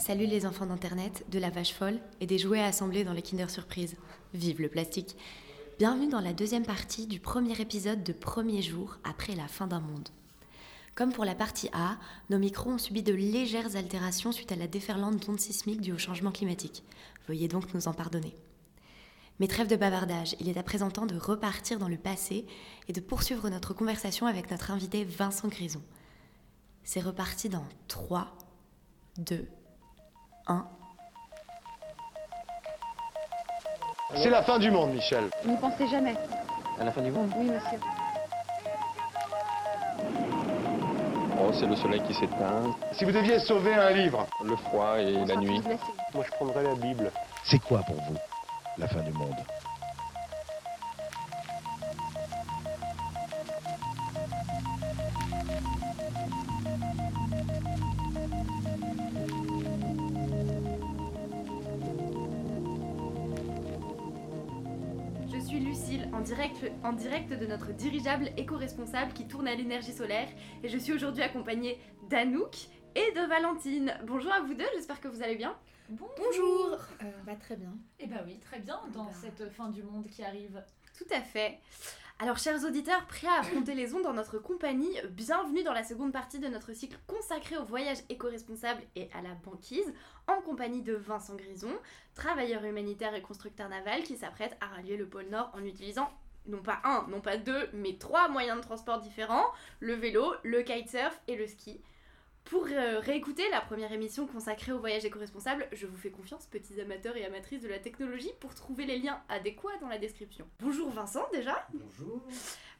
Salut les enfants d'Internet, de la vache folle et des jouets assemblés dans les Kinder Surprise. Vive le plastique Bienvenue dans la deuxième partie du premier épisode de Premier jour après la fin d'un monde. Comme pour la partie A, nos micros ont subi de légères altérations suite à la déferlante d'ondes sismiques dues au changement climatique. Veuillez donc nous en pardonner. Mais trêve de bavardage, il est à présent temps de repartir dans le passé et de poursuivre notre conversation avec notre invité Vincent Grison. C'est reparti dans 3, 2, 1. C'est la fin du monde, Michel. N'y pensez jamais. À la fin du monde Oui, monsieur. Oh, c'est le soleil qui s'éteint, Si vous deviez sauver un livre, le froid et la nuit. moi je prendrais la Bible. C'est quoi pour vous la fin du monde? Suis Lucille, en direct, en direct de notre dirigeable éco-responsable qui tourne à l'énergie solaire. Et je suis aujourd'hui accompagnée d'Anouk et de Valentine. Bonjour à vous deux, j'espère que vous allez bien. Bonjour Euh, va très bien. Eh ben oui, très bien dans Ben. cette fin du monde qui arrive. Tout à fait. Alors, chers auditeurs, prêts à affronter les ondes en notre compagnie, bienvenue dans la seconde partie de notre cycle consacré au voyage éco-responsable et à la banquise, en compagnie de Vincent Grison, travailleur humanitaire et constructeur naval qui s'apprête à rallier le pôle Nord en utilisant non pas un, non pas deux, mais trois moyens de transport différents, le vélo, le kitesurf et le ski. Pour euh, réécouter la première émission consacrée au voyage éco-responsable, je vous fais confiance, petits amateurs et amatrices de la technologie, pour trouver les liens adéquats dans la description. Bonjour Vincent déjà Bonjour.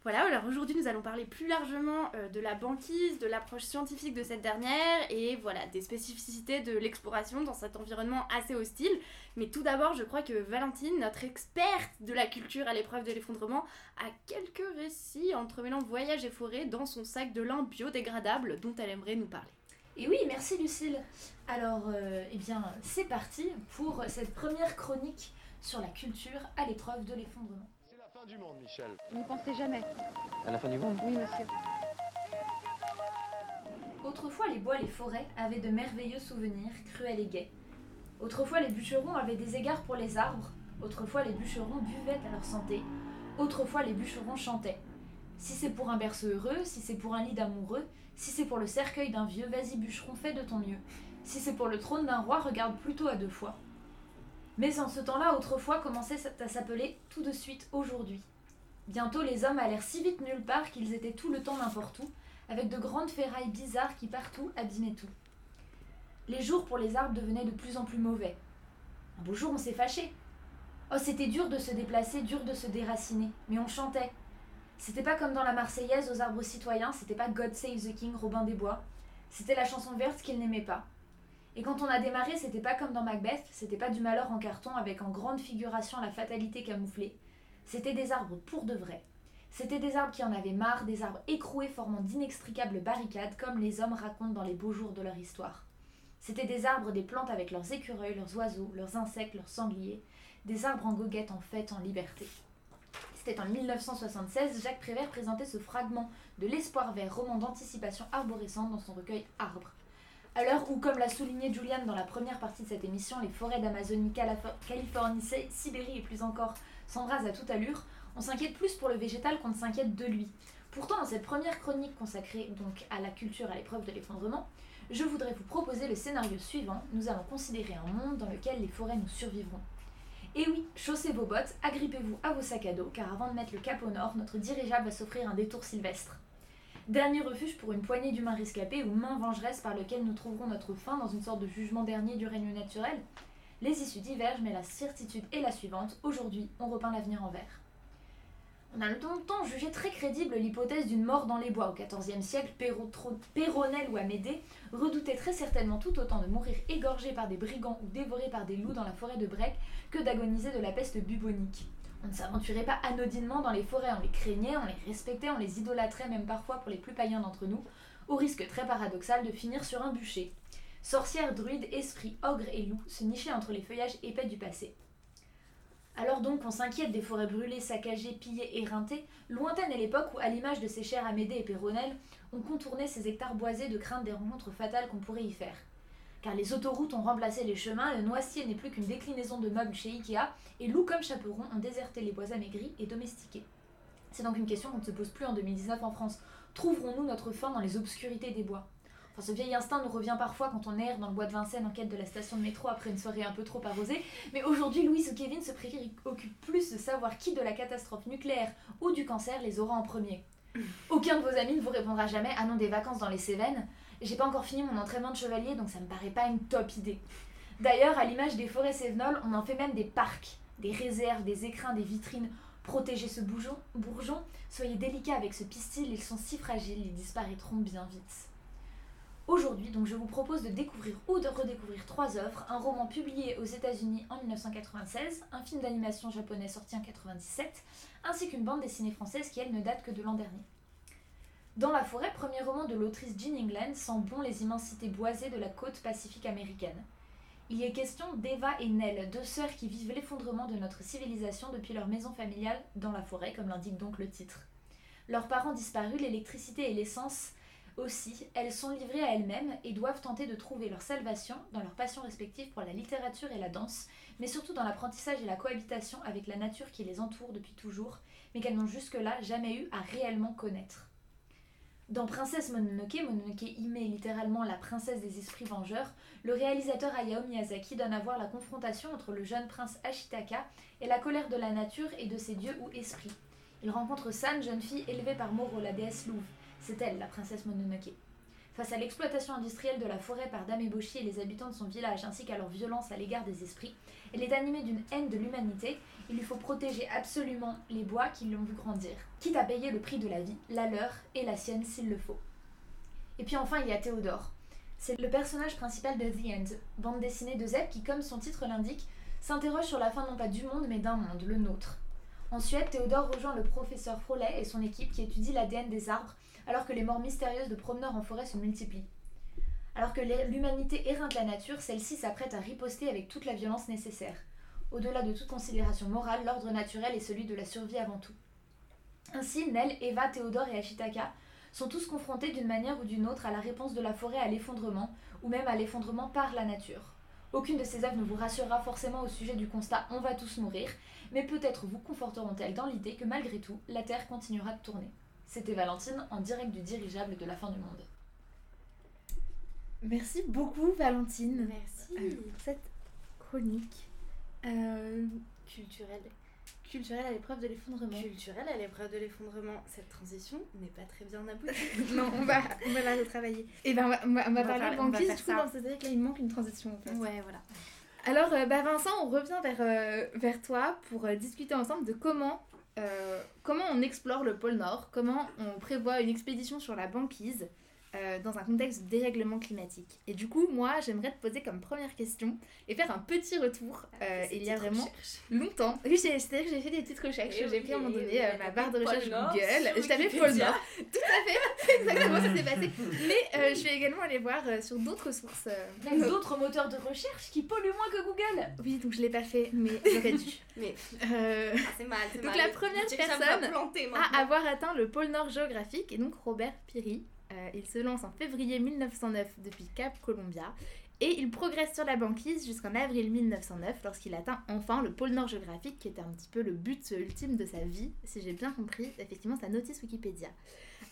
Voilà, alors aujourd'hui nous allons parler plus largement euh, de la banquise, de l'approche scientifique de cette dernière et voilà, des spécificités de l'exploration dans cet environnement assez hostile. Mais tout d'abord, je crois que Valentine, notre experte de la culture à l'épreuve de l'effondrement, a quelques récits entremêlant voyage et forêt dans son sac de lin biodégradable dont elle aimerait nous parler. Et oui, merci Lucille. Alors, euh, eh bien, c'est parti pour cette première chronique sur la culture à l'épreuve de l'effondrement. Fin du monde, Michel. N'y pensez jamais. À la fin du monde? Oui, monsieur. Autrefois, les bois, les forêts avaient de merveilleux souvenirs, cruels et gais. Autrefois, les bûcherons avaient des égards pour les arbres. Autrefois, les bûcherons buvaient à leur santé. Autrefois, les bûcherons chantaient. Si c'est pour un berceau heureux, si c'est pour un lit d'amoureux, si c'est pour le cercueil d'un vieux, vas-y bûcheron, fais de ton mieux. Si c'est pour le trône d'un roi, regarde plutôt à deux fois. Mais en ce temps-là, autrefois commençait à s'appeler tout de suite aujourd'hui. Bientôt, les hommes allèrent si vite nulle part qu'ils étaient tout le temps n'importe où, avec de grandes ferrailles bizarres qui partout abîmaient tout. Les jours pour les arbres devenaient de plus en plus mauvais. Un beau jour, on s'est fâché. Oh, c'était dur de se déplacer, dur de se déraciner, mais on chantait. C'était pas comme dans la Marseillaise aux arbres citoyens, c'était pas God Save the King, Robin des Bois. C'était la chanson verte qu'il n'aimait pas. Et quand on a démarré, c'était pas comme dans Macbeth, c'était pas du malheur en carton avec en grande figuration la fatalité camouflée. C'était des arbres pour de vrai. C'était des arbres qui en avaient marre, des arbres écroués formant d'inextricables barricades comme les hommes racontent dans les beaux jours de leur histoire. C'étaient des arbres, des plantes avec leurs écureuils, leurs oiseaux, leurs insectes, leurs sangliers, des arbres en goguette en fête, en liberté. C'était en 1976, Jacques Prévert présentait ce fragment de L'Espoir vert, roman d'anticipation arborescente dans son recueil Arbre. À l'heure où, comme l'a souligné Julian dans la première partie de cette émission, les forêts d'Amazonie, Californie, Si- Sibérie et plus encore s'embrasent à toute allure, on s'inquiète plus pour le végétal qu'on ne s'inquiète de lui. Pourtant, dans cette première chronique consacrée donc à la culture à l'épreuve de l'effondrement, je voudrais vous proposer le scénario suivant. Nous allons considérer un monde dans lequel les forêts nous survivront. Et oui, chaussez vos bottes, agrippez-vous à vos sacs à dos, car avant de mettre le cap au nord, notre dirigeable va s'offrir un détour sylvestre. Dernier refuge pour une poignée d'humains rescapés ou main vengeresse par lequel nous trouverons notre fin dans une sorte de jugement dernier du règne naturel Les issues divergent, mais la certitude est la suivante. Aujourd'hui, on repeint l'avenir en vert. On a longtemps jugé très crédible l'hypothèse d'une mort dans les bois au XIVe siècle. Péro- Tro- Peyronel ou Amédée redoutait très certainement tout autant de mourir égorgé par des brigands ou dévoré par des loups dans la forêt de Brec que d'agoniser de la peste bubonique. On ne s'aventurait pas anodinement dans les forêts, on les craignait, on les respectait, on les idolâtrait même parfois pour les plus païens d'entre nous, au risque très paradoxal de finir sur un bûcher. Sorcières, druides, esprits, ogres et loups se nichaient entre les feuillages épais du passé. Alors donc on s'inquiète des forêts brûlées, saccagées, pillées, éreintées, lointaine est l'époque où, à l'image de ces chers Amédée et Péronnel, on contournait ces hectares boisés de crainte des rencontres fatales qu'on pourrait y faire. Car les autoroutes ont remplacé les chemins, le noisier n'est plus qu'une déclinaison de meubles chez Ikea, et loups comme chaperon ont déserté les bois amaigris et domestiqués. C'est donc une question qu'on ne se pose plus en 2019 en France. Trouverons-nous notre fin dans les obscurités des bois? Enfin, ce vieil instinct nous revient parfois quand on erre dans le bois de Vincennes en quête de la station de métro après une soirée un peu trop arrosée. Mais aujourd'hui, Louise ou Kevin se préoccupent plus de savoir qui de la catastrophe nucléaire ou du cancer les aura en premier. Aucun de vos amis ne vous répondra jamais Ah non, des vacances dans les Cévennes. J'ai pas encore fini mon entraînement de chevalier donc ça me paraît pas une top idée. D'ailleurs, à l'image des forêts cévenoles, on en fait même des parcs, des réserves, des écrins, des vitrines. Protégez ce bourgeon, soyez délicats avec ce pistil, ils sont si fragiles, ils disparaîtront bien vite. Aujourd'hui, donc, je vous propose de découvrir ou de redécouvrir trois œuvres un roman publié aux États-Unis en 1996, un film d'animation japonais sorti en 1997, ainsi qu'une bande dessinée française qui, elle, ne date que de l'an dernier. Dans la forêt, premier roman de l'autrice Jean England, sent bon les immensités boisées de la côte pacifique américaine. Il est question d'Eva et Nell, deux sœurs qui vivent l'effondrement de notre civilisation depuis leur maison familiale dans la forêt, comme l'indique donc le titre. Leurs parents disparus, l'électricité et l'essence aussi, elles sont livrées à elles-mêmes et doivent tenter de trouver leur salvation dans leurs passions respectives pour la littérature et la danse, mais surtout dans l'apprentissage et la cohabitation avec la nature qui les entoure depuis toujours, mais qu'elles n'ont jusque-là jamais eu à réellement connaître. Dans Princesse Mononoke, Mononoke met littéralement la princesse des esprits vengeurs, le réalisateur Hayao Miyazaki donne à voir la confrontation entre le jeune prince Ashitaka et la colère de la nature et de ses dieux ou esprits. Il rencontre San, jeune fille élevée par Moro, la déesse louve. C'est elle, la princesse Mononoke. Face à l'exploitation industrielle de la forêt par Dame Eboshi et les habitants de son village, ainsi qu'à leur violence à l'égard des esprits, elle est animée d'une haine de l'humanité. Il lui faut protéger absolument les bois qui l'ont vu grandir, quitte à payer le prix de la vie, la leur et la sienne s'il le faut. Et puis enfin, il y a Théodore. C'est le personnage principal de The End, bande dessinée de Zeb qui, comme son titre l'indique, s'interroge sur la fin non pas du monde mais d'un monde, le nôtre. En Suède, Théodore rejoint le professeur Frollet et son équipe qui étudie l'ADN des arbres alors que les morts mystérieuses de promeneurs en forêt se multiplient. Alors que l'humanité éreinte la nature, celle-ci s'apprête à riposter avec toute la violence nécessaire. Au-delà de toute considération morale, l'ordre naturel est celui de la survie avant tout. Ainsi, Nell, Eva, Théodore et Ashitaka sont tous confrontés d'une manière ou d'une autre à la réponse de la forêt à l'effondrement, ou même à l'effondrement par la nature. Aucune de ces œuvres ne vous rassurera forcément au sujet du constat on va tous mourir, mais peut-être vous conforteront-elles dans l'idée que malgré tout, la Terre continuera de tourner. C'était Valentine en direct du dirigeable de la fin du monde. Merci beaucoup Valentine Merci. pour cette chronique euh, Culturel. culturelle à l'épreuve de l'effondrement. Culturel à l'épreuve de l'effondrement. Cette transition n'est pas très bien aboutie. non, on va, on va la retravailler. Et ben on va, on va, on va parler banquise, faire du coup, ça. non, c'est-à-dire que là il manque une transition en fait. ouais, voilà. Alors, euh, bah, Vincent, on revient vers, euh, vers toi pour euh, discuter ensemble de comment, euh, comment on explore le pôle Nord, comment on prévoit une expédition sur la banquise euh, dans un contexte de dérèglement climatique. Et du coup, moi, j'aimerais te poser comme première question et faire un petit retour. euh, il y a vraiment longtemps. Oui, j'ai- c'est-à-dire que j'ai fait des petites recherches. Eh J'ai pris à un moment oui, donné euh, ma barre de recherche Nord Google. Je tapais Pôle. Nord. Tout à fait. C'est exactement ça s'est passé. Mais je suis également allée voir sur d'autres sources. d'autres moteurs de recherche qui polluent moins que Google oui, donc je l'ai pas fait, mais j'aurais dû. Mais ah, c'est mal, Donc mal. la première personne à avoir atteint le pôle Nord géographique est donc Robert Peary. Euh, il se lance en février 1909 depuis Cap Columbia et il progresse sur la banquise jusqu'en avril 1909 lorsqu'il atteint enfin le pôle Nord géographique qui était un petit peu le but ultime de sa vie, si j'ai bien compris, effectivement sa notice Wikipédia.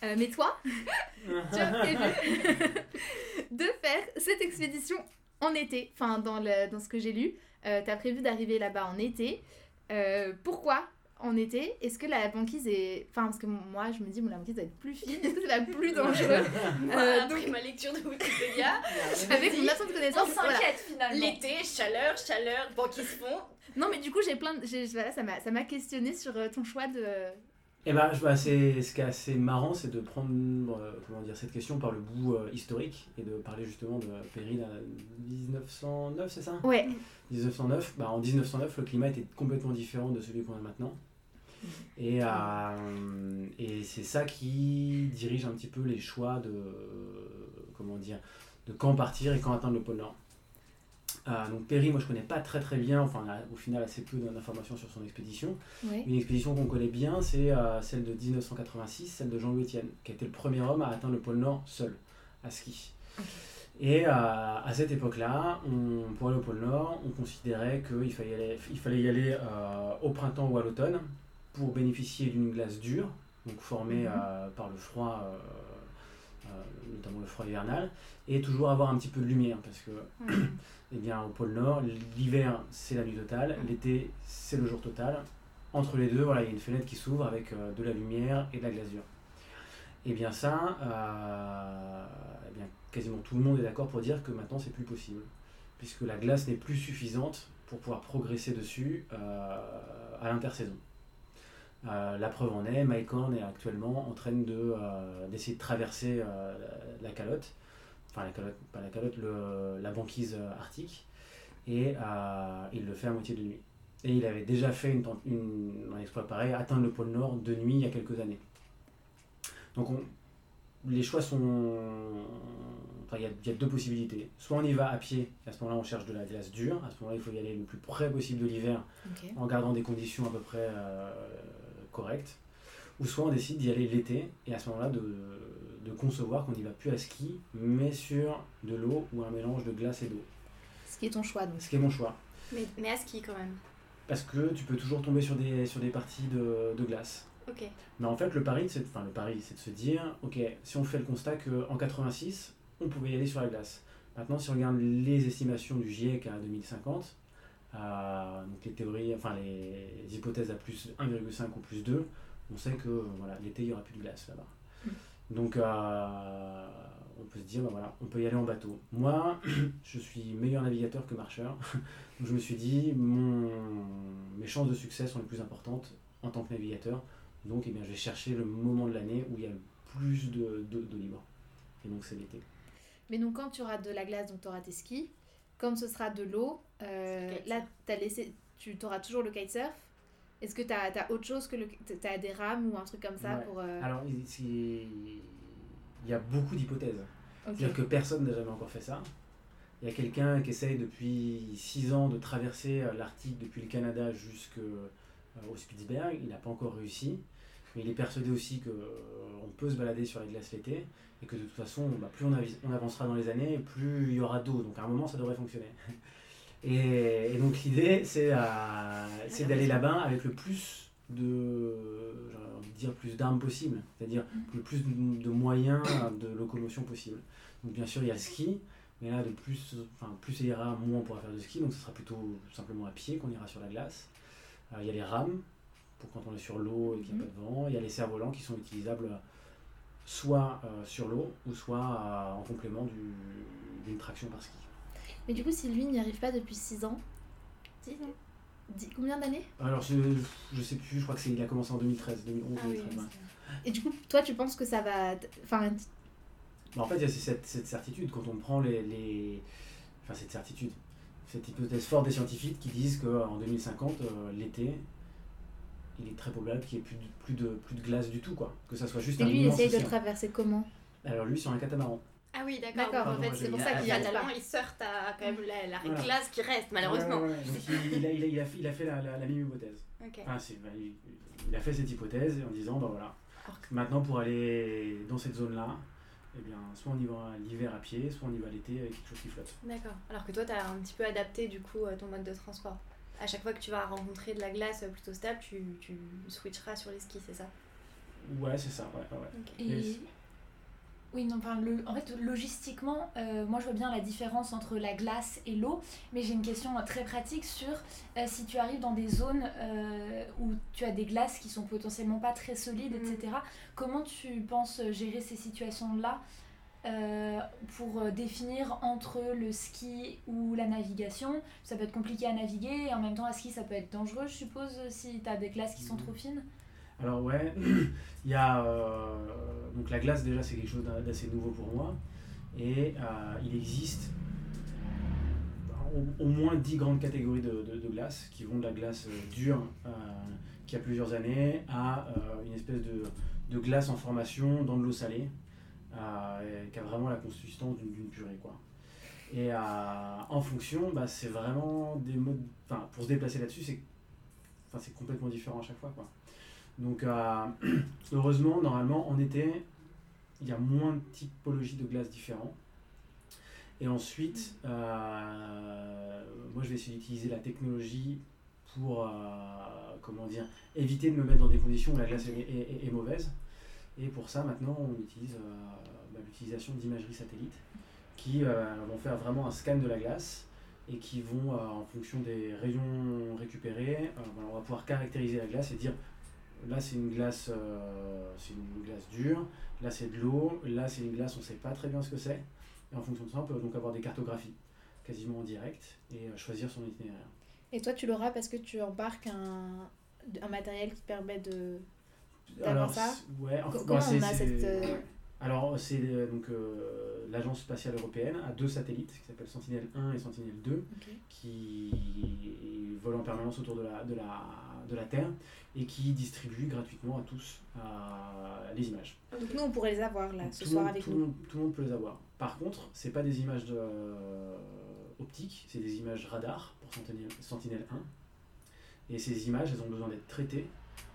Euh, mais toi, tu as prévu de faire cette expédition en été, enfin dans, le, dans ce que j'ai lu, euh, tu as prévu d'arriver là-bas en été. Euh, pourquoi en été Est-ce que la banquise est... Enfin, parce que moi, je me dis, bon, la banquise doit être plus fine, est-ce que c'est pas plus dangereux Moi, Euh, après donc- ma lecture de Wikipédia, Avec mon absence de On connaissance, voilà. s'inquiète finalement. l'été, chaleur, chaleur, banquise fond. Non, mais du coup, j'ai plein de... j'ai- Voilà, ça m'a ça m'a questionné sur euh, ton choix de... Et ben, je- bah, c'est, ce qui est assez marrant, c'est de prendre euh, comment dire, cette question par le bout euh, historique et de parler justement de à 1909, c'est ça? Ouais. 1909. Bah, en 1909, le climat était complètement différent de celui qu'on a maintenant. Et, euh, et c'est ça qui dirige un petit peu les choix de, comment dire, de quand partir et quand atteindre le pôle Nord. Euh, donc Perry, moi je connais pas très très bien, enfin au final assez peu d'informations sur son expédition. Une expédition qu'on connaît bien, c'est euh, celle de 1986, celle de Jean-Louis Etienne, qui a été le premier homme à atteindre le pôle Nord seul, à ski. Et euh, à cette époque-là, on- pour aller au pôle Nord, on considérait qu'il fallait y aller, il fallait y aller euh, au printemps ou à l'automne pour bénéficier d'une glace dure, donc formée Mhm. euh, par le froid, euh, euh, notamment le froid hivernal, et toujours avoir un petit peu de lumière, parce que eh bien, au pôle Nord, l'hiver c'est la nuit totale, l'été c'est le jour total. Entre les deux, voilà, il y a une fenêtre qui s'ouvre avec de la lumière et de la glasure. Et bien ça, eh bien, quasiment tout le monde est d'accord pour dire que maintenant c'est plus possible, puisque la glace n'est plus suffisante pour pouvoir progresser dessus euh, à l'intersaison. Euh, la preuve en est, Mike Horn est actuellement en train de, euh, d'essayer de traverser euh, la, calotte, enfin la calotte, pas la calotte, le- la banquise arctique, et il le fait à moitié de nuit. Et il avait déjà fait une, une- un exploit pareil, atteindre le pôle Nord de nuit il y a quelques années. Donc on- les choix sont... Enfin, il y, a, il y a deux possibilités. Soit on y va à pied, et à ce moment-là on cherche de la glace dure, à ce moment-là il faut y aller le plus près possible de l'hiver, en gardant des conditions à peu près euh, Ou soit on décide d'y aller l'été, et à ce moment-là de, de concevoir qu'on n'y va plus à ski, mais sur de l'eau ou un mélange de glace et d'eau. Ce qui est ton choix donc. Ce qui est mon choix. Mais, mais à ski quand même. Parce que tu peux toujours tomber sur des, sur des parties de, de glace. Ok. Mais en fait, le pari, c'est enfin, le pari, c'est de se dire, ok, si on fait le constat qu'en 86, on pouvait y aller sur la glace. Maintenant, si on regarde les estimations du GIEC à 2050, donc les théories, enfin les hypothèses à plus 1,5 ou plus 2, on sait que voilà, l'été, il n'y aura plus de glace là-bas. Donc, euh, on peut se dire, bah, voilà, on peut y aller en bateau. Moi, je suis meilleur navigateur que marcheur. Donc, je me suis dit, mon, mes chances de succès sont les plus importantes en tant que navigateur. Donc, eh bien, je vais chercher le moment de l'année où il y a le plus de, de, de libre. Et donc, c'est l'été. Mais donc quand tu auras de la glace, donc tu auras tes skis. Quand ce sera de l'eau, euh, là as laissé, tu auras toujours le kitesurf. Est-ce que tu as, autre chose que le. Tu as des rames ou un truc comme ça Ouais. pour. euh, Alors, il y a beaucoup d'hypothèses. ok. C'est-à-dire que personne n'a jamais encore fait ça. Il y a quelqu'un qui essaye depuis 6 ans de traverser euh, l'Arctique depuis le Canada jusqu'au Spitzberg. Il n'a pas encore réussi. Mais il est persuadé aussi qu'on peut se balader sur la glace l'été et que de toute façon, bah, plus on, on avancera dans les années, plus il y aura d'eau. Donc à un moment, ça devrait fonctionner. Et, et donc l'idée, c'est euh, d'aller là-bas avec le plus de, j'aurais envie de dire, plus d'armes possible. C'est-à-dire le plus de, de moyens de locomotion possible. Donc bien sûr, il y a le ski, mais là, de plus, enfin, plus ça ira, moins on pourra faire de ski, donc ce sera plutôt simplement à pied qu'on ira sur la glace. Euh, il y a les rames, pour quand on est sur l'eau et qu'il n'y a pas de vent. Il y a les cerfs-volants qui sont utilisables soit euh, sur l'eau, ou soit euh, en complément du- d'une traction par ski. Mais du coup, si lui n'y arrive pas depuis 6 ans. 10 ans Dix- Combien d'années? Alors, je, je sais plus, je crois que c'est il a commencé en 2013, 2011, Ah oui, 2013. ouais. Et du coup, toi, tu penses que ça va. Enfin, Mais en fait, il y a cette, cette certitude quand on prend les, les- Enfin, cette certitude, cette hypothèse forte des scientifiques qui disent qu'en 2050, euh, l'été, il est très probable qu'il n'y ait plus de, plus, de, plus de glace du tout, quoi. Que ça soit juste et un lui, il essaye de traverser comment? Alors, lui, sur un catamaran. Ah oui, d'accord. En fait, c'est pour ça qu'il j'ai- fatalement, il sortent à quand même la, la Voilà. glace qui reste, malheureusement. Ouais, ouais, ouais. Donc, il, il a, il, a, il, a fait, il a fait la, la, la même hypothèse. Ok. Enfin, c'est- bah, il, il a fait cette hypothèse en disant, bah voilà, maintenant pour aller dans cette zone-là, eh bien, soit on y va l'hiver à pied, soit on y va l'été avec quelque chose qui flotte. D'accord. Alors que toi, tu as un petit peu adapté du coup euh, ton mode de transport. À chaque fois que tu vas rencontrer de la glace plutôt stable, tu, tu switcheras sur les skis, c'est ça? Ouais, c'est ça, ouais, ouais. Et... Oui, non, enfin, le... en fait, logistiquement, euh, moi je vois bien la différence entre la glace et l'eau, mais j'ai une question très pratique sur euh, si tu arrives dans des zones euh, où tu as des glaces qui sont potentiellement pas très solides, Mm. etc. Comment tu penses gérer ces situations-là? Euh, pour euh, définir entre le ski ou la navigation Ça peut être compliqué à naviguer et en même temps à ski ça peut être dangereux, je suppose, si tu as des glaces qui sont trop fines. Alors ouais, il y a euh, donc la glace déjà c'est quelque chose d'a- d'assez nouveau pour moi et euh, il existe au, au moins 10 grandes catégories de, de, de glace qui vont de la glace euh, dure euh, qui a plusieurs années à euh, une espèce de, de glace en formation dans de l'eau salée euh, qui a vraiment la consistance d'une purée quoi. Et en fonction, bah, c'est vraiment des modes. Enfin, pour se déplacer là-dessus, c'est c'est complètement différent à chaque fois. Quoi. Donc, euh, heureusement, normalement, en été, il y a moins de typologies de glace différents. Et ensuite, euh, moi je vais essayer d'utiliser la technologie pour euh, comment dire, éviter de me mettre dans des conditions où la glace est mauvaise. Et pour ça, maintenant, on utilise euh, bah, l'utilisation d'imagerie satellite qui euh, vont faire vraiment un scan de la glace et qui vont, euh, en fonction des rayons récupérés, voilà, on va pouvoir caractériser la glace et dire là c'est une glace, c'est une glace dure, là c'est de l'eau, là c'est une glace, on ne sait pas très bien ce que c'est. Et en fonction de ça, on peut donc avoir des cartographies quasiment en direct et choisir son itinéraire. Et toi, tu l'auras parce que tu embarques un matériel qui permet de. Alors, ça ouais, enfin, bah, Comment c'est- on a c'est- cette. euh, Alors, c'est euh, donc euh, l'agence spatiale européenne a deux satellites qui s'appellent Sentinelle 1 et Sentinelle 2 Ok. qui volent en permanence autour de la, de la, de la Terre et qui distribuent gratuitement à tous euh, les images. Donc nous, on pourrait les avoir là, ce tout, soir monde, avec tout, nous. monde, tout le monde peut les avoir. Par contre, c'est pas des images de, euh, optiques, c'est des images radar pour Sentinelle, Sentinelle 1. Et ces images, elles ont besoin d'être traitées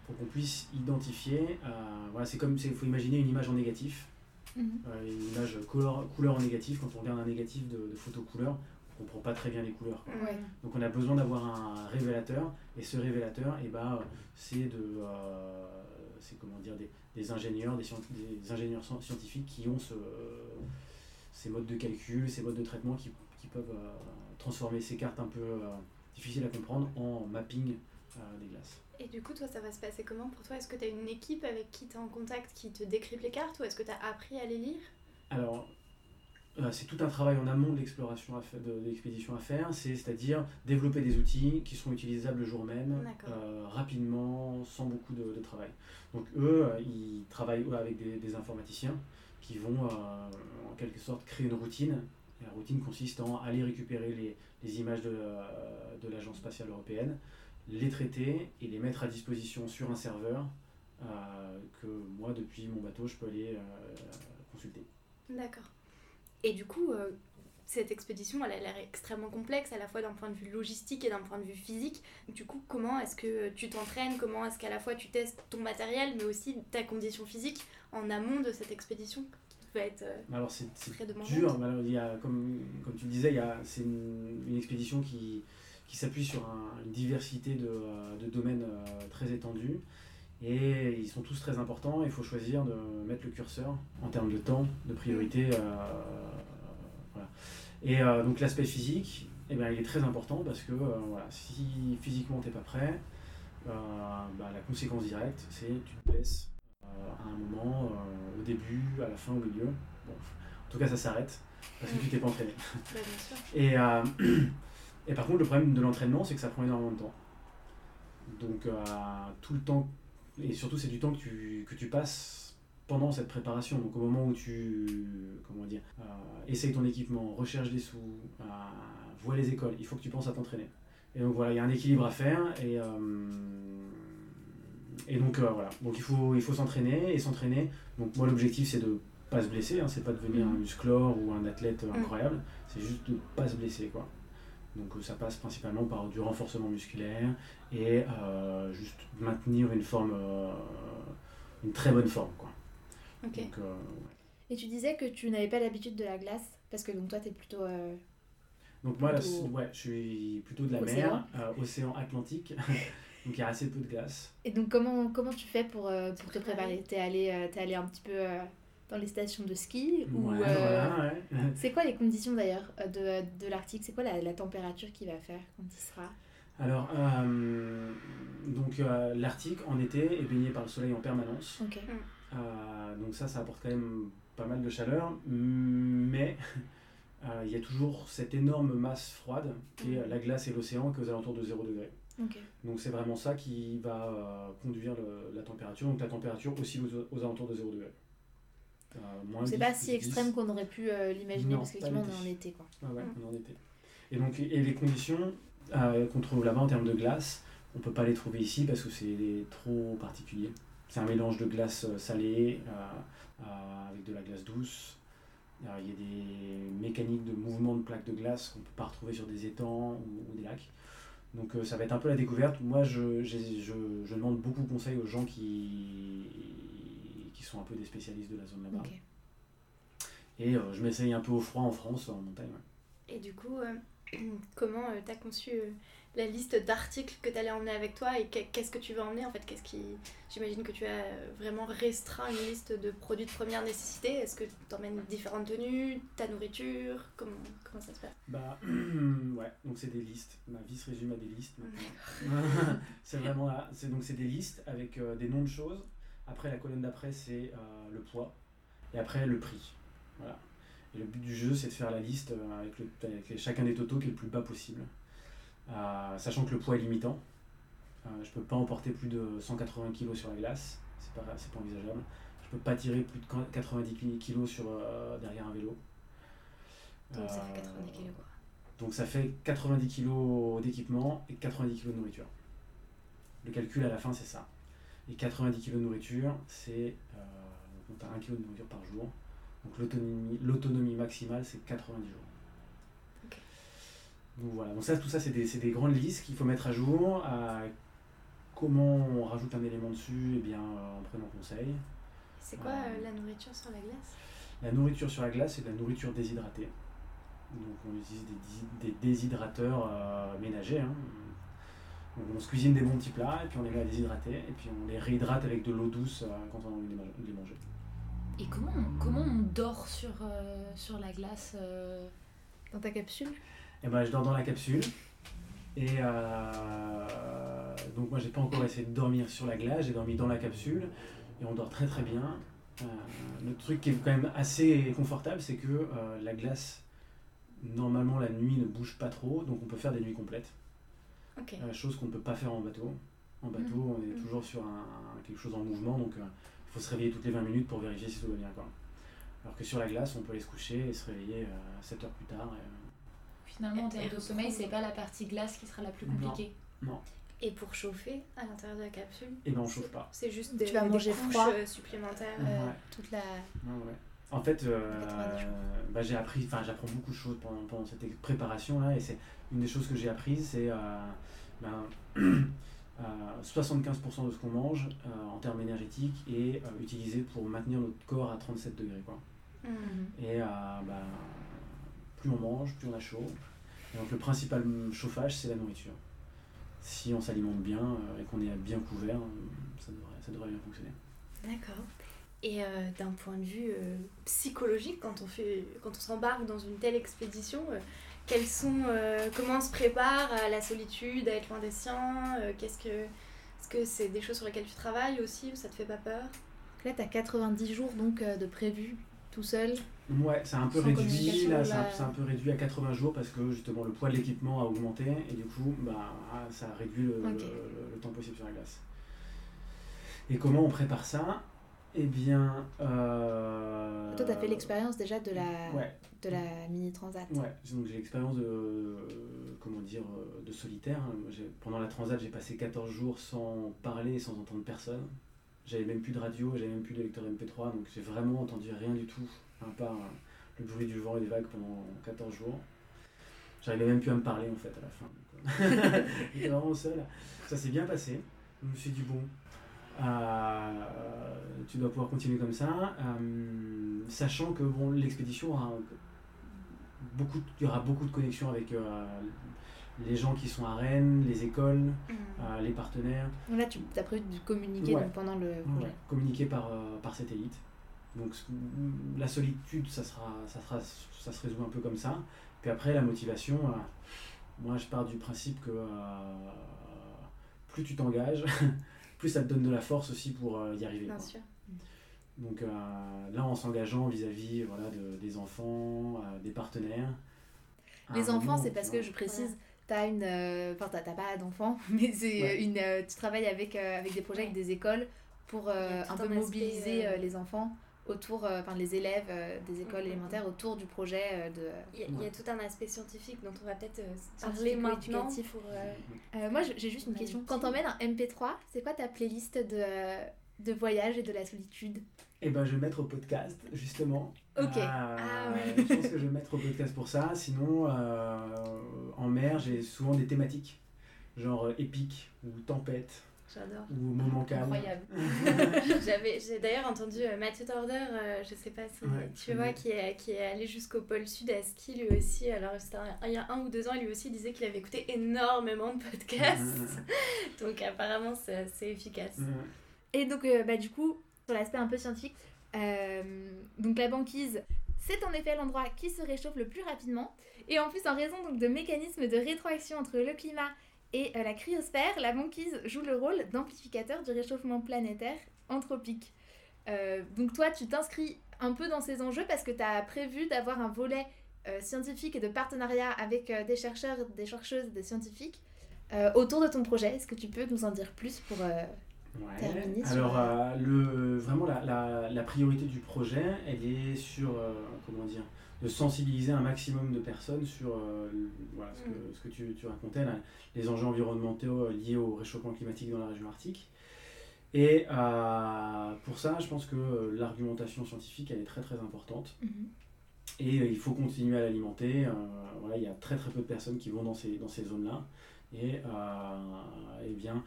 pour qu'on puisse identifier. euh, voilà, c'est comme, il faut imaginer une image en négatif. Mhm. Euh, une image couleur, couleur en négatif, quand on regarde un négatif de, de photo couleur, on comprend pas très bien les couleurs. Ouais. Donc on a besoin d'avoir un révélateur, et ce révélateur, eh ben, c'est de, euh, c'est comment dire, des, des ingénieurs, des, scient- des ingénieurs scien- scientifiques qui ont ce, ces modes de calcul, ces modes de traitement qui, qui peuvent euh, transformer ces cartes un peu difficiles à comprendre en mapping des glaces. Et du coup, toi, ça va se passer comment pour toi? Est-ce que tu as une équipe avec qui tu es en contact qui te décrypte les cartes ou est-ce que tu as appris à les lire? Alors, euh, c'est tout un travail en amont de l'exploration, de, l'expédition à faire, c'est, c'est-à-dire développer des outils qui sont utilisables le jour même, euh, rapidement, sans beaucoup de, de travail. Donc eux, euh, ils travaillent avec des, des informaticiens qui vont euh, en quelque sorte créer une routine. La routine consiste en aller récupérer les, les images de, de l'Agence spatiale européenne, les traiter et les mettre à disposition sur un serveur euh, que moi, depuis mon bateau, je peux aller euh, consulter. D'accord. Et du coup, euh, cette expédition, elle a l'air extrêmement complexe, à la fois d'un point de vue logistique et d'un point de vue physique. Du coup, comment est-ce que tu t'entraînes Comment est-ce qu'à la fois tu testes ton matériel, mais aussi ta condition physique en amont de cette expédition qui peut être Alors c'est très demandante? dur, il y a, comme, comme tu le disais, c'est une, une expédition qui, qui s'appuie sur un- une diversité de, euh, de domaines euh, très étendus. Et ils sont tous très importants. Il faut choisir de mettre le curseur en termes de temps, de priorité. euh, voilà. Et donc l'aspect physique, eh bien, il est très important parce que voilà, si physiquement tu n'es pas prêt, bah, la conséquence directe, c'est tu te blesses euh, à un moment, euh, au début, à la fin, au milieu. Bon, en tout cas, ça s'arrête parce que tu t'es pas entraîné. Bien sûr. Et, euh, et par contre, le problème de l'entraînement, c'est que ça prend énormément de temps. Donc, euh, tout le temps, et surtout, c'est du temps que tu, que tu passes pendant cette préparation. Donc, au moment où tu, comment dire, euh, essayes ton équipement, recherches des sous, euh, vois les écoles, il faut que tu penses à t'entraîner. Et donc, voilà, il y a un équilibre à faire. Et, et donc, voilà. Donc, il faut, il faut s'entraîner et s'entraîner. Donc, moi, l'objectif, c'est de pas se blesser, hein, c'est pas de devenir un musclore ou un athlète euh, incroyable, c'est juste de pas se blesser quoi. Donc euh, ça passe principalement par du renforcement musculaire et euh, juste maintenir une forme, euh, une très bonne forme quoi. Ok. Donc, euh, Et tu disais que tu n'avais pas l'habitude de la glace parce que donc toi, t'es plutôt. euh, donc moi, Plutôt- ouais, je suis plutôt de la Océan. mer, euh, océan Atlantique, donc il y a assez peu de glace. Et donc comment, comment tu fais pour, euh, pour te préparer? T'es allé, euh, t'es allé un petit peu euh, dans les stations de ski ou Ouais, euh, voilà, ouais. C'est quoi les conditions d'ailleurs euh, de, de l'Arctique? C'est quoi la, la température qu'il va faire quand il sera? Alors, euh, donc euh, l'Arctique en été est baigné par le soleil en permanence. Euh, donc ça, ça apporte quand même pas mal de chaleur, mais euh, il y a toujours cette énorme masse froide qui est la glace et l'océan qui est aux alentours de 0 degré. Donc c'est vraiment ça qui va euh, conduire le- la température. Donc la température aussi aux, aux alentours de 0 degré. Euh, C'est 10, pas si plus 10. extrême qu'on aurait pu euh, l'imaginer parce qu'effectivement on est en été quoi. Ah ouais, on est en été. Et donc et les conditions euh, qu'on trouve là-bas en termes de glace, on peut pas les trouver ici parce que c'est trop particulier. C'est un mélange de glace salée euh, avec de la glace douce. Il y a des mécaniques de mouvement de plaques de glace qu'on peut pas retrouver sur des étangs ou, ou des lacs. Donc ça va être un peu la découverte. Moi, je, je, je demande beaucoup de conseils aux gens qui, qui sont un peu des spécialistes de la zone là-bas. Et euh, je m'essaye un peu au froid en France, en montagne. ouais. Et du coup, euh, comment tu as conçu euh, la liste d'articles que tu allais emmener avec toi et que- qu'est-ce que tu vas emmener en fait? Qu'est-ce qui J'imagine que tu as vraiment restreint une liste de produits de première nécessité. Est-ce que tu emmènes différentes tenues, ta nourriture? Comment, comment ça se passe? Bah, ouais, donc c'est des listes. Ma vie se résume à des listes c'est vraiment là. C'est, donc c'est des listes avec euh, des noms de choses. Après, la colonne d'après, c'est euh, le poids. Et après, le prix. Voilà. Et le but du jeu, c'est de faire la liste euh, avec, le- avec les- chacun des totaux qui est le plus bas possible. Euh, sachant que le poids est limitant. Euh, je peux pas emporter plus de 180 kg sur la glace. C'est pas, pas envisageable. Je peux pas tirer plus de 90 kg sur, derrière un vélo. Donc ça fait Euh, 90 kilos quoi. donc ça fait 90 kg d'équipement et 90 kg de nourriture. Le calcul à la fin c'est ça. Et 90 kg de nourriture, c'est euh, donc t'as 1 kg de nourriture par jour. Donc l'autonomie, maximale c'est 90 jours. Donc voilà, donc ça, tout ça c'est des, grandes listes qu'il faut mettre à jour. Euh, comment on rajoute un élément dessus? Eh bien euh, en prenant conseil. C'est quoi Euh, la nourriture sur la glace? La nourriture sur la glace, c'est de la nourriture déshydratée. Donc on utilise des, déshydrateurs euh, ménagers. hein. On se cuisine des bons petits plats et puis on les met à déshydrater et puis on les réhydrate avec de l'eau douce euh, quand on a envie de les manger. Et comment on, comment on dort sur, euh, sur la glace euh, Dans ta capsule? Et ben je dors dans la capsule. Et euh, donc moi j'ai pas encore essayé de dormir sur la glace, j'ai dormi dans la capsule et on dort très très bien. Le truc qui est quand même assez confortable, c'est que la glace, normalement la nuit ne bouge pas trop, donc on peut faire des nuits complètes. Ok. Euh, chose qu'on ne peut pas faire en bateau. En bateau, on est Mhm. toujours sur un, quelque chose en mouvement, donc euh, il faut se réveiller toutes les 20 minutes pour vérifier si tout va bien. Quoi. Alors que sur la glace, on peut aller se coucher et se réveiller euh, 7 heures plus tard. et, euh, Finalement, en termes de sommeil, c'est pas la partie glace qui sera la plus Non. compliquée? Et pour chauffer à l'intérieur de la capsule? Et ben on chauffe pas. C'est juste Tu des, vas des manger couches, froid. euh, supplémentaires. Ouais. euh, Toute la. Ouais, ouais. En fait, euh, 90 jours. bah, j'ai appris, enfin j'apprends beaucoup de choses pendant, pendant cette préparation là, et c'est une des choses que j'ai apprises, c'est euh, ben, euh, 75% de ce qu'on mange euh, en termes énergétiques est euh, utilisé pour maintenir notre corps à 37 degrés quoi. hmm. Et euh, bah, plus on mange, plus on a chaud. Et donc le principal chauffage, c'est la nourriture. Si on s'alimente bien euh, et qu'on est bien couvert, euh, ça devrait, ça devrait bien fonctionner. D'accord. Et euh, d'un point de vue euh, psychologique, quand on fait, quand on s'embarque dans une telle expédition, euh, quels sont, euh, comment on se prépare à la solitude, à être loin des siens euh, Qu'est-ce que, est-ce que c'est des choses sur lesquelles tu travailles aussi ou ça te fait pas peur? Là, t'as 90 jours donc euh, de prévu tout seul. Ouais, c'est un peu réduit, là, c'est un, peu réduit à 80 jours parce que justement le poids de l'équipement a augmenté et du coup bah, ça réduit le, Ok. le- le temps possible sur la glace. Et comment on prépare ça? Eh bien... euh, Toi, t'as fait l'expérience déjà de la, Ouais, de la mini transat. ouais. donc j'ai l'expérience de, euh, comment dire, euh, de solitaire. Pendant la transat j'ai passé 14 jours sans parler, sans entendre personne. J'avais même plus de radio, j'avais même plus de lecteur MP3, donc j'ai vraiment entendu rien du tout, à part euh, le bruit du vent et des vagues pendant 14 jours. J'arrivais même plus à me parler en fait à la fin. J'étais vraiment seul. Ça s'est bien passé. Je me suis dit, bon, tu dois pouvoir continuer comme ça, euh, sachant que bon, l'expédition aura beaucoup, de- il y aura beaucoup de connexions avec euh, les gens qui sont à Rennes, les écoles, euh, les partenaires. Donc là, tu as prévu de communiquer Ouais. donc, pendant le projet. Ouais, communiquer par, euh, par satellite. Donc la solitude, ça, sera, ça, sera, ça se résout un peu comme ça. Puis après, la motivation, euh, moi je pars du principe que euh, plus tu t'engages, plus ça te donne de la force aussi pour euh, y arriver. Bien quoi. sûr. Donc euh, là, en s'engageant vis-à-vis voilà, de- des enfants, euh, des partenaires. Les enfants, c'est parce vois, que je précise, t'as une, euh, enfin t'as t'as pas d'enfants, mais c'est Ouais. une, euh, tu travailles avec euh, avec des projets avec des écoles pour euh, un peu mobiliser les enfants autour, euh, enfin les élèves euh, des écoles élémentaires autour du projet euh, de. Il y, a, il y a tout un aspect scientifique dont on va peut-être euh, parler maintenant. éducatif. Pour, euh, Euh, moi, j'ai juste une question. Quand t'emmènes un MP3, c'est quoi ta playlist de de voyage et de la solitude? Eh ben, je vais mettre au podcast, justement. Ok. Euh, Ah ouais. Je pense que je vais mettre au podcast pour ça. Sinon, euh, en mer, j'ai souvent des thématiques, genre épique ou tempête. J'adore. ou moment calme. Incroyable. J'avais, j'ai d'ailleurs entendu euh, Mathieu Torder, euh, je sais pas si Ouais, tu vois, qui est, qui est allé jusqu'au pôle sud à ski lui aussi. Alors c'était un- il y a un ou deux ans, lui aussi disait qu'il avait écouté énormément de podcasts. Donc apparemment c'est assez efficace. Et donc, euh, bah, du coup, sur l'aspect un peu scientifique, euh, donc la banquise, c'est en effet l'endroit qui se réchauffe le plus rapidement. Et en plus, en raison donc, de mécanismes de rétroaction entre le climat et euh, la cryosphère, la banquise joue le rôle d'amplificateur du réchauffement planétaire anthropique. Euh, donc toi, tu t'inscris un peu dans ces enjeux parce que tu as prévu d'avoir un volet euh, scientifique et de partenariat avec des chercheurs, des chercheuses, des scientifiques autour de ton projet. Est-ce que tu peux nous en dire plus pour... Ouais. Alors, euh, le, vraiment, la, la, la priorité du projet, elle est sur, euh, comment dire, de sensibiliser un maximum de personnes sur euh, voilà, ce, que, Mm. ce que tu, tu racontais, là, les enjeux environnementaux liés au réchauffement climatique dans la région arctique. Et pour ça, je pense que l'argumentation scientifique, elle est très très importante. Mhm. Et il faut continuer à l'alimenter. voilà, il y a très très peu de personnes qui vont dans ces, dans ces zones-là. Et, euh, eh bien,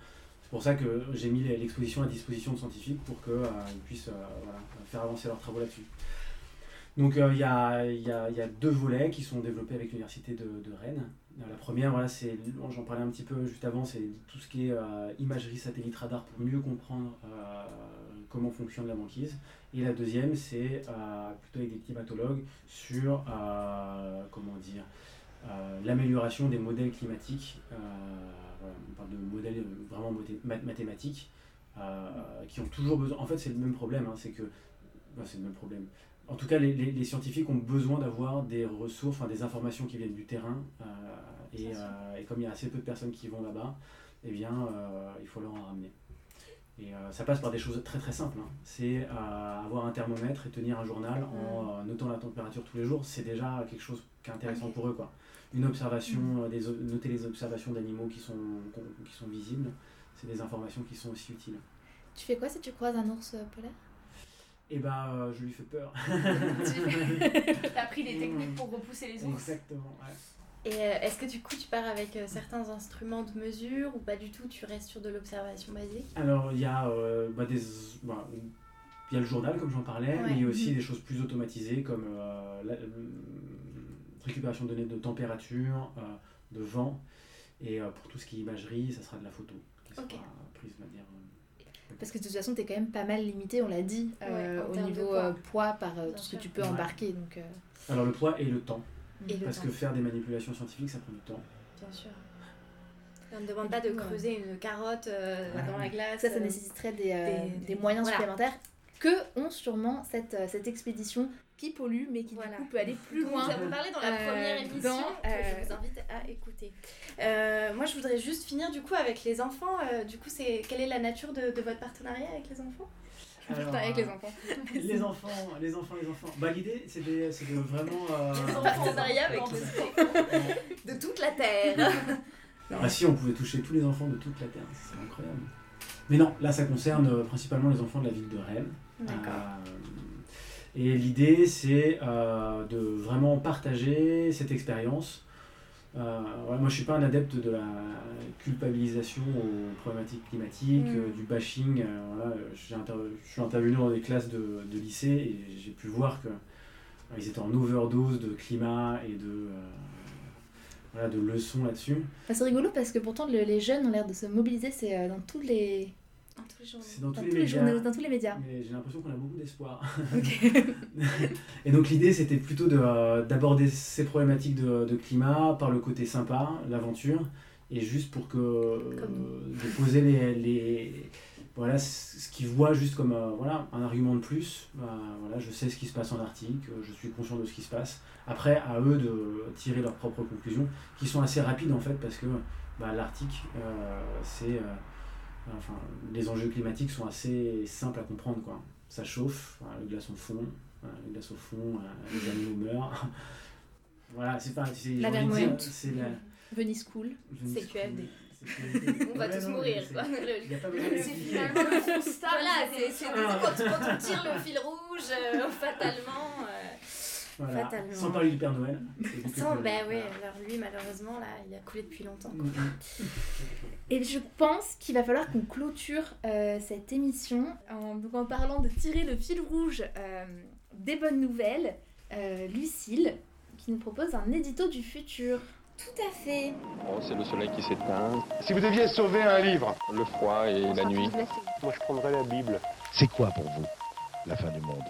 c'est pour ça que j'ai mis l'exposition à disposition de scientifiques pour qu'ils puissent euh, faire avancer leurs travaux là-dessus. Donc euh, il y, a, deux volets qui sont développés avec l'université de, de Rennes. Euh, La première, voilà, c'est, j'en parlais un petit peu juste avant, c'est tout ce qui est euh, imagerie satellite radar pour mieux comprendre euh, comment fonctionne la banquise. Et la deuxième, c'est euh, plutôt avec des climatologues sur euh, comment dire euh, l'amélioration des modèles climatiques. Euh, on parle de modèles euh, vraiment mathé- math- mathématiques euh, qui ont toujours besoin. En fait, c'est le même problème. hein, c'est que ben, c'est le même problème. En tout cas, les, les- les scientifiques ont besoin d'avoir des ressources, enfin des informations qui viennent du terrain. et, et comme il y a assez peu de personnes qui vont là-bas, eh bien, il faut leur en ramener. Et euh, ça passe par des choses très très simples. hein. C'est euh, avoir un thermomètre et tenir un journal en euh, notant la température tous les jours. C'est déjà quelque chose qui est intéressant pour eux. Quoi. Une observation, euh, des, o- noter les observations d'animaux qui sont, qui sont visibles, c'est des informations qui sont aussi utiles. Tu fais quoi si tu croises un ours euh, polaire? Et ben, euh, je lui fais peur. T'as appris des techniques pour repousser les ours? Exactement. ouais. Et euh, est-ce que du coup tu pars avec euh, certains instruments de mesure ou pas du tout? Tu restes sur de l'observation basique? Alors, il y a euh, bah, des. bah, il y a le journal, comme j'en parlais, Ouais. mais il y a aussi des choses plus automatisées comme euh, la euh, récupération de données de température, euh, de vent. Et euh, pour tout ce qui est imagerie, ça sera de la photo qui sera Ok. prise de manière. euh, Parce que de toute façon, tu es quand même pas mal limité, on l'a dit, Ouais, au termes de niveau poids. poids par euh, tout ce que tu peux Ouais. embarquer. Donc, euh, Alors, le poids et le temps. Et le Parce temps, que faire des manipulations scientifiques, ça prend du temps. bien sûr. On ne demande pas de creuser une carotte euh, Ouais. dans la glace. ça, ça nécessiterait des, euh, des- des moyens voilà. supplémentaires que ont sûrement cette, cette expédition qui pollue, mais qui Voilà. du coup peut aller plus dont loin. Nous avons parlé dans la euh, première émission dans, que euh, je vous invite à écouter. Euh, moi, je voudrais juste finir du coup avec les enfants. Euh, du coup, c'est quelle est la nature de, de votre partenariat avec les enfants? Alors, avec les enfants. Les enfants, les enfants, les enfants. Bah, l'idée, c'est de, c'est de vraiment. euh, Partenariat avec les enfants de toute la terre. Ah si, on pouvait toucher tous les enfants de toute la Terre, c'est incroyable. Mais non, là ça concerne euh, principalement les enfants de la ville de Rennes. D'accord. Euh, et l'idée c'est euh, de vraiment partager cette expérience. Euh, ouais, moi je suis pas un adepte de la culpabilisation aux problématiques climatiques, Mm. euh, du bashing. voilà, je suis intervenu dans des classes de, de lycée et j'ai pu voir que euh, ils étaient en overdose de climat et de, voilà, de leçons là-dessus. Bah, c'est rigolo parce que pourtant le- les jeunes ont l'air de se mobiliser, c'est dans tous les, Tous les dans, dans tous les les médias. journaux, dans tous les médias. Mais j'ai l'impression qu'on a beaucoup d'espoir. et donc l'idée c'était plutôt euh, d'aborder ces problématiques de, de climat par le côté sympa, l'aventure, et juste pour que euh, de poser les, les- voilà ce qu'ils voient juste comme euh, voilà un argument de plus. Voilà, je sais ce qui se passe en Arctique, euh, je suis conscient de ce qui se passe. Après, à eux de tirer leurs propres conclusions, qui sont assez rapides en fait parce que bah, l'Arctique c'est enfin, les enjeux climatiques sont assez simples à comprendre. Quoi. Ça chauffe, le glaçon fond, le glaçon fond, euh, les animaux meurent. voilà, c'est pas. c'est- La j'ai envie de mer dire, moyenne. C'est la. Venise Cool. Cool, CQFD. On va Ouais, tous non, mourir. c'est- quoi. Il y a pas besoin C'est finalement le constat. Voilà, c'est c'est- quand, quand on tire le fil rouge, euh, fatalement. Euh, Voilà. Fatalement. Sans parler du Père Noël. Sans, plus- bah oui, alors lui, malheureusement, là, il a coulé depuis longtemps. Mm, mm. Et je pense qu'il va falloir qu'on clôture euh, cette émission en, donc en parlant de tirer le fil rouge euh, des bonnes nouvelles. Euh, Lucille, qui nous propose un édito du futur. Tout à fait. Oh, c'est le soleil qui s'éteint, Si vous deviez sauver un livre, le froid et la nuit. moi je prendrais la Bible. C'est quoi pour vous la fin du monde?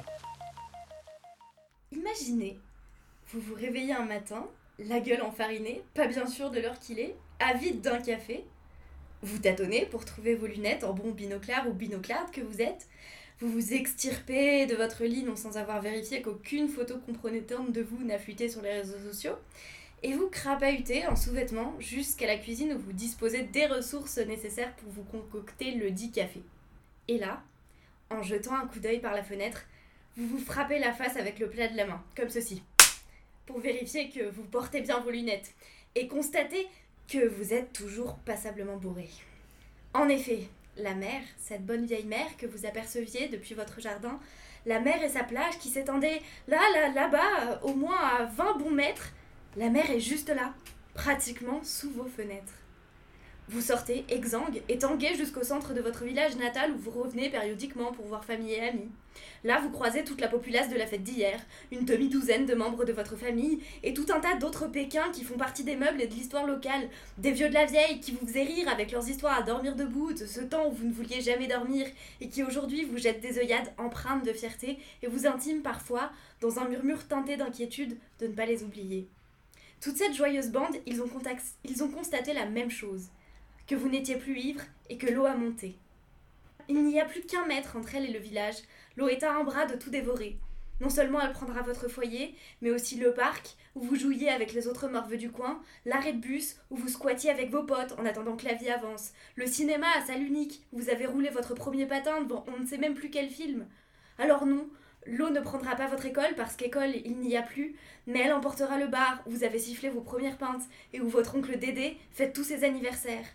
Imaginez, vous vous réveillez un matin, la gueule enfarinée, pas bien sûr de l'heure qu'il est, avide d'un café. Vous tâtonnez pour trouver vos lunettes en bon binoclard ou binoclarde que vous êtes. Vous vous extirpez de votre lit non sans avoir vérifié qu'aucune photo compromettante de vous n'a fuité sur les réseaux sociaux. Et vous crapahutez en sous-vêtements jusqu'à la cuisine où vous disposez des ressources nécessaires pour vous concocter le dit café. Et là, en jetant un coup d'œil par la fenêtre, vous vous frappez la face avec le plat de la main, comme ceci, pour vérifier que vous portez bien vos lunettes et constatez que vous êtes toujours passablement bourré. En effet, la mer, cette bonne vieille mer que vous aperceviez depuis votre jardin, la mer et sa plage qui s'étendaient là, là, là-bas, au moins à 20 bons mètres, la mer est juste là, pratiquement sous vos fenêtres. Vous sortez exsangue et tangué jusqu'au centre de votre village natal où vous revenez périodiquement pour voir famille et amis. Là, vous croisez toute la populace de la fête d'hier, une demi-douzaine de membres de votre famille et tout un tas d'autres Pékins qui font partie des meubles et de l'histoire locale, des vieux de la vieille qui vous faisaient rire avec leurs histoires à dormir debout de ce temps où vous ne vouliez jamais dormir et qui aujourd'hui vous jettent des œillades empreintes de fierté et vous intiment parfois, dans un murmure teinté d'inquiétude, de ne pas les oublier. Toute cette joyeuse bande, ils ont constaté la même chose, que vous n'étiez plus ivre et que l'eau a monté. Il n'y a plus qu'un mètre entre elle et le village, l'eau est à un bras de tout dévorer. Non seulement elle prendra votre foyer, mais aussi le parc, où vous jouiez avec les autres morveux du coin, l'arrêt de bus, où vous squattiez avec vos potes en attendant que la vie avance, le cinéma à salle unique, où vous avez roulé votre premier patin devant on ne sait même plus quel film. Alors non, l'eau ne prendra pas votre école parce qu'école il n'y a plus, mais elle emportera le bar où vous avez sifflé vos premières pintes et où votre oncle Dédé fête tous ses anniversaires.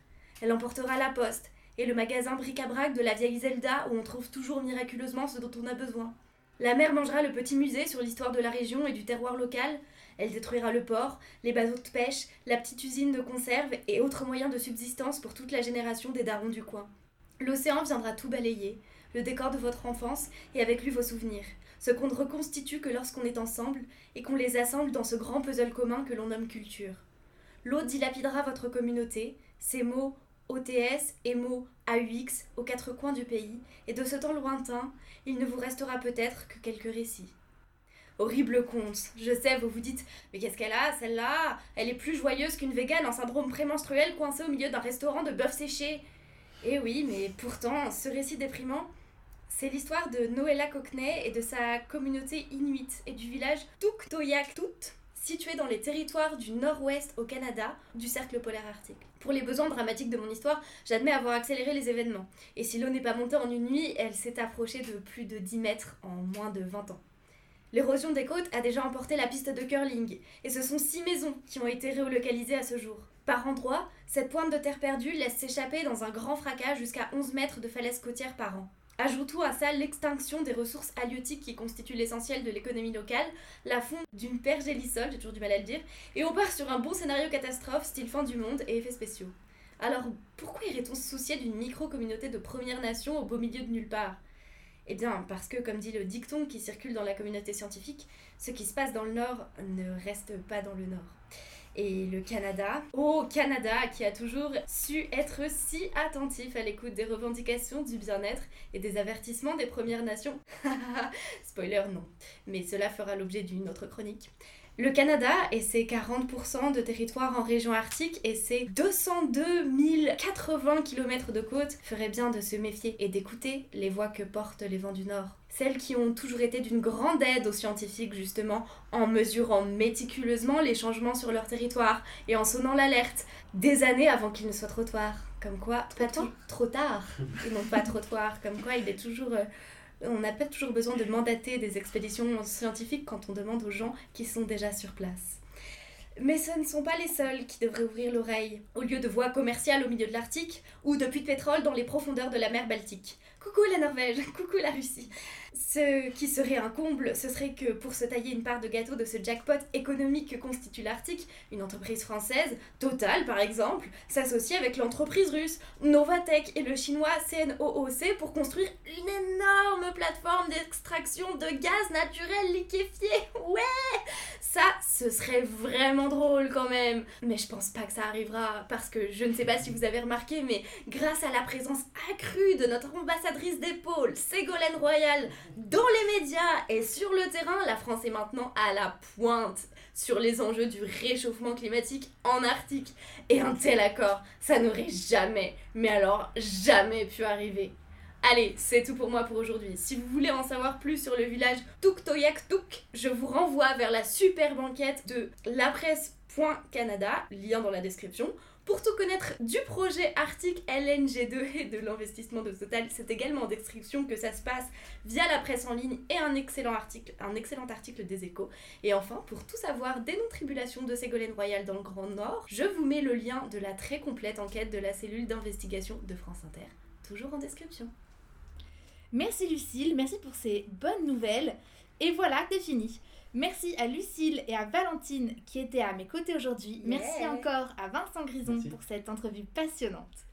Elle emportera la poste et le magasin bric-à-brac de la vieille Zelda où on trouve toujours miraculeusement ce dont on a besoin. La mer mangera le petit musée sur l'histoire de la région et du terroir local. Elle détruira le port, les bateaux de pêche, la petite usine de conserve et autres moyens de subsistance pour toute la génération des darons du coin. L'océan viendra tout balayer, le décor de votre enfance et avec lui vos souvenirs, ce qu'on ne reconstitue que lorsqu'on est ensemble et qu'on les assemble dans ce grand puzzle commun que l'on nomme culture. L'eau dilapidera votre communauté, ses mots OTS, EMO, AUX aux quatre coins du pays, et de ce temps lointain, il ne vous restera peut-être que quelques récits. Horrible conte, je sais, vous vous dites, mais qu'est-ce qu'elle a, celle-là? Elle est plus joyeuse qu'une végane en syndrome prémenstruel coincée au milieu d'un restaurant de bœuf séché. Eh oui, mais pourtant, ce récit déprimant, c'est l'histoire de Noëlla Cockney et de sa communauté inuite et du village Tuktoyaktuk, situé dans les territoires du nord-ouest au Canada du cercle polaire arctique. Pour les besoins dramatiques de mon histoire, j'admets avoir accéléré les événements. Et si l'eau n'est pas montée en une nuit, elle s'est approchée de plus de 10 mètres en moins de 20 ans. L'érosion des côtes a déjà emporté la piste de curling, et ce sont six maisons qui ont été relocalisées à ce jour. Par endroits, cette pointe de terre perdue laisse s'échapper dans un grand fracas jusqu'à 11 mètres de falaises côtières par an. Ajoutons à ça l'extinction des ressources halieutiques qui constituent l'essentiel de l'économie locale, la fonte d'une pergélisole, j'ai toujours du mal à le dire, et on part sur un bon scénario catastrophe style fin du monde et effets spéciaux. Alors, pourquoi irait-on se soucier d'une micro-communauté de Première Nation au beau milieu de nulle part? Eh bien, parce que, comme dit le dicton qui circule dans la communauté scientifique, ce qui se passe dans le Nord ne reste pas dans le Nord. Et le Canada, oh Canada, qui a toujours su être si attentif à l'écoute des revendications du bien-être et des avertissements des Premières Nations. Spoiler, non. Mais cela fera l'objet d'une autre chronique. Le Canada et ses 40% de territoire en région arctique et ses 202 080 km de côte feraient bien de se méfier et d'écouter les voix que portent les vents du Nord. Celles qui ont toujours été d'une grande aide aux scientifiques justement en mesurant méticuleusement les changements sur leur territoire et en sonnant l'alerte des années avant qu'il ne soit trop tard. Comme quoi, pas tout, trop tard et non pas trop tard. Comme quoi, il est toujours... euh, on n'a pas toujours besoin de mandater des expéditions scientifiques quand on demande aux gens qui sont déjà sur place. Mais ce ne sont pas les seuls qui devraient ouvrir l'oreille, au lieu de voies commerciales au milieu de l'Arctique ou de puits de pétrole dans les profondeurs de la mer Baltique. Coucou la Norvège, coucou la Russie. Ce qui serait un comble, ce serait que pour se tailler une part de gâteau de ce jackpot économique que constitue l'Arctique, une entreprise française, Total par exemple, s'associe avec l'entreprise russe Novatech et le chinois CNOOC pour construire une énorme plateforme d'extraction de gaz naturel liquéfié. Ouais Ça, ce serait vraiment drôle quand même. Mais je pense pas que ça arrivera parce que je ne sais pas si vous avez remarqué, mais grâce à la présence accrue de notre ambassadrice d'épaule, Ségolène Royal, dans les médias et sur le terrain, la France est maintenant à la pointe sur les enjeux du réchauffement climatique en Arctique. Et un tel accord, ça n'aurait jamais, mais alors jamais pu arriver. Allez, c'est tout pour moi pour aujourd'hui. Si vous voulez en savoir plus sur le village Tuktoyaktuk, je vous renvoie vers la super banquette de lapresse.canada, lien dans la description. Pour tout connaître du projet Arctique LNG2 et de l'investissement de Total, c'est également en description que ça se passe via la presse en ligne et un excellent article, un excellent article des échos. Et enfin, pour tout savoir des non-tribulations de Ségolène Royal dans le Grand Nord, je vous mets le lien de la très complète enquête de la cellule d'investigation de France Inter, toujours en description. Merci Lucille, merci pour ces bonnes nouvelles. Et voilà, c'est fini. Merci à Lucille et à Valentine qui étaient à mes côtés aujourd'hui. Merci encore à Vincent Grison Merci. pour cette entrevue passionnante.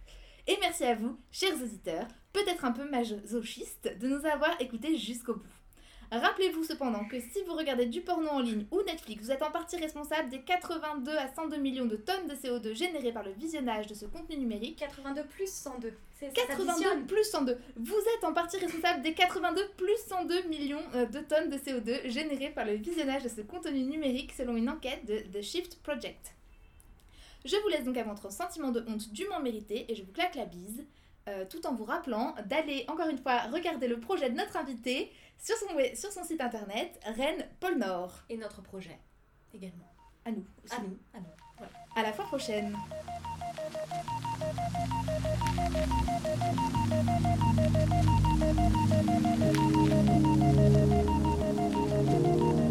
Et merci à vous, chers auditeurs, peut-être un peu masochistes, de nous avoir écoutés jusqu'au bout. Rappelez-vous cependant que si vous regardez du porno en ligne ou Netflix, vous êtes en partie responsable des 82 à 102 millions de tonnes de CO2 générées par le visionnage de ce contenu numérique 82 plus 102. C'est ça 82 s'additionne. plus 102. Vous êtes en partie responsable des 82 plus 102 millions euh, de tonnes de CO2 générées par le visionnage de ce contenu numérique selon une enquête de The Shift Project. Je vous laisse donc à votre sentiment de honte dûment mérité et je vous claque la bise, euh, tout en vous rappelant d'aller encore une fois regarder le projet de notre invité sur son, we- sur son site internet Rennes Pôle Nord. Et notre projet également. À nous. aussi. À nous, à nous. À la fois prochaine. Thank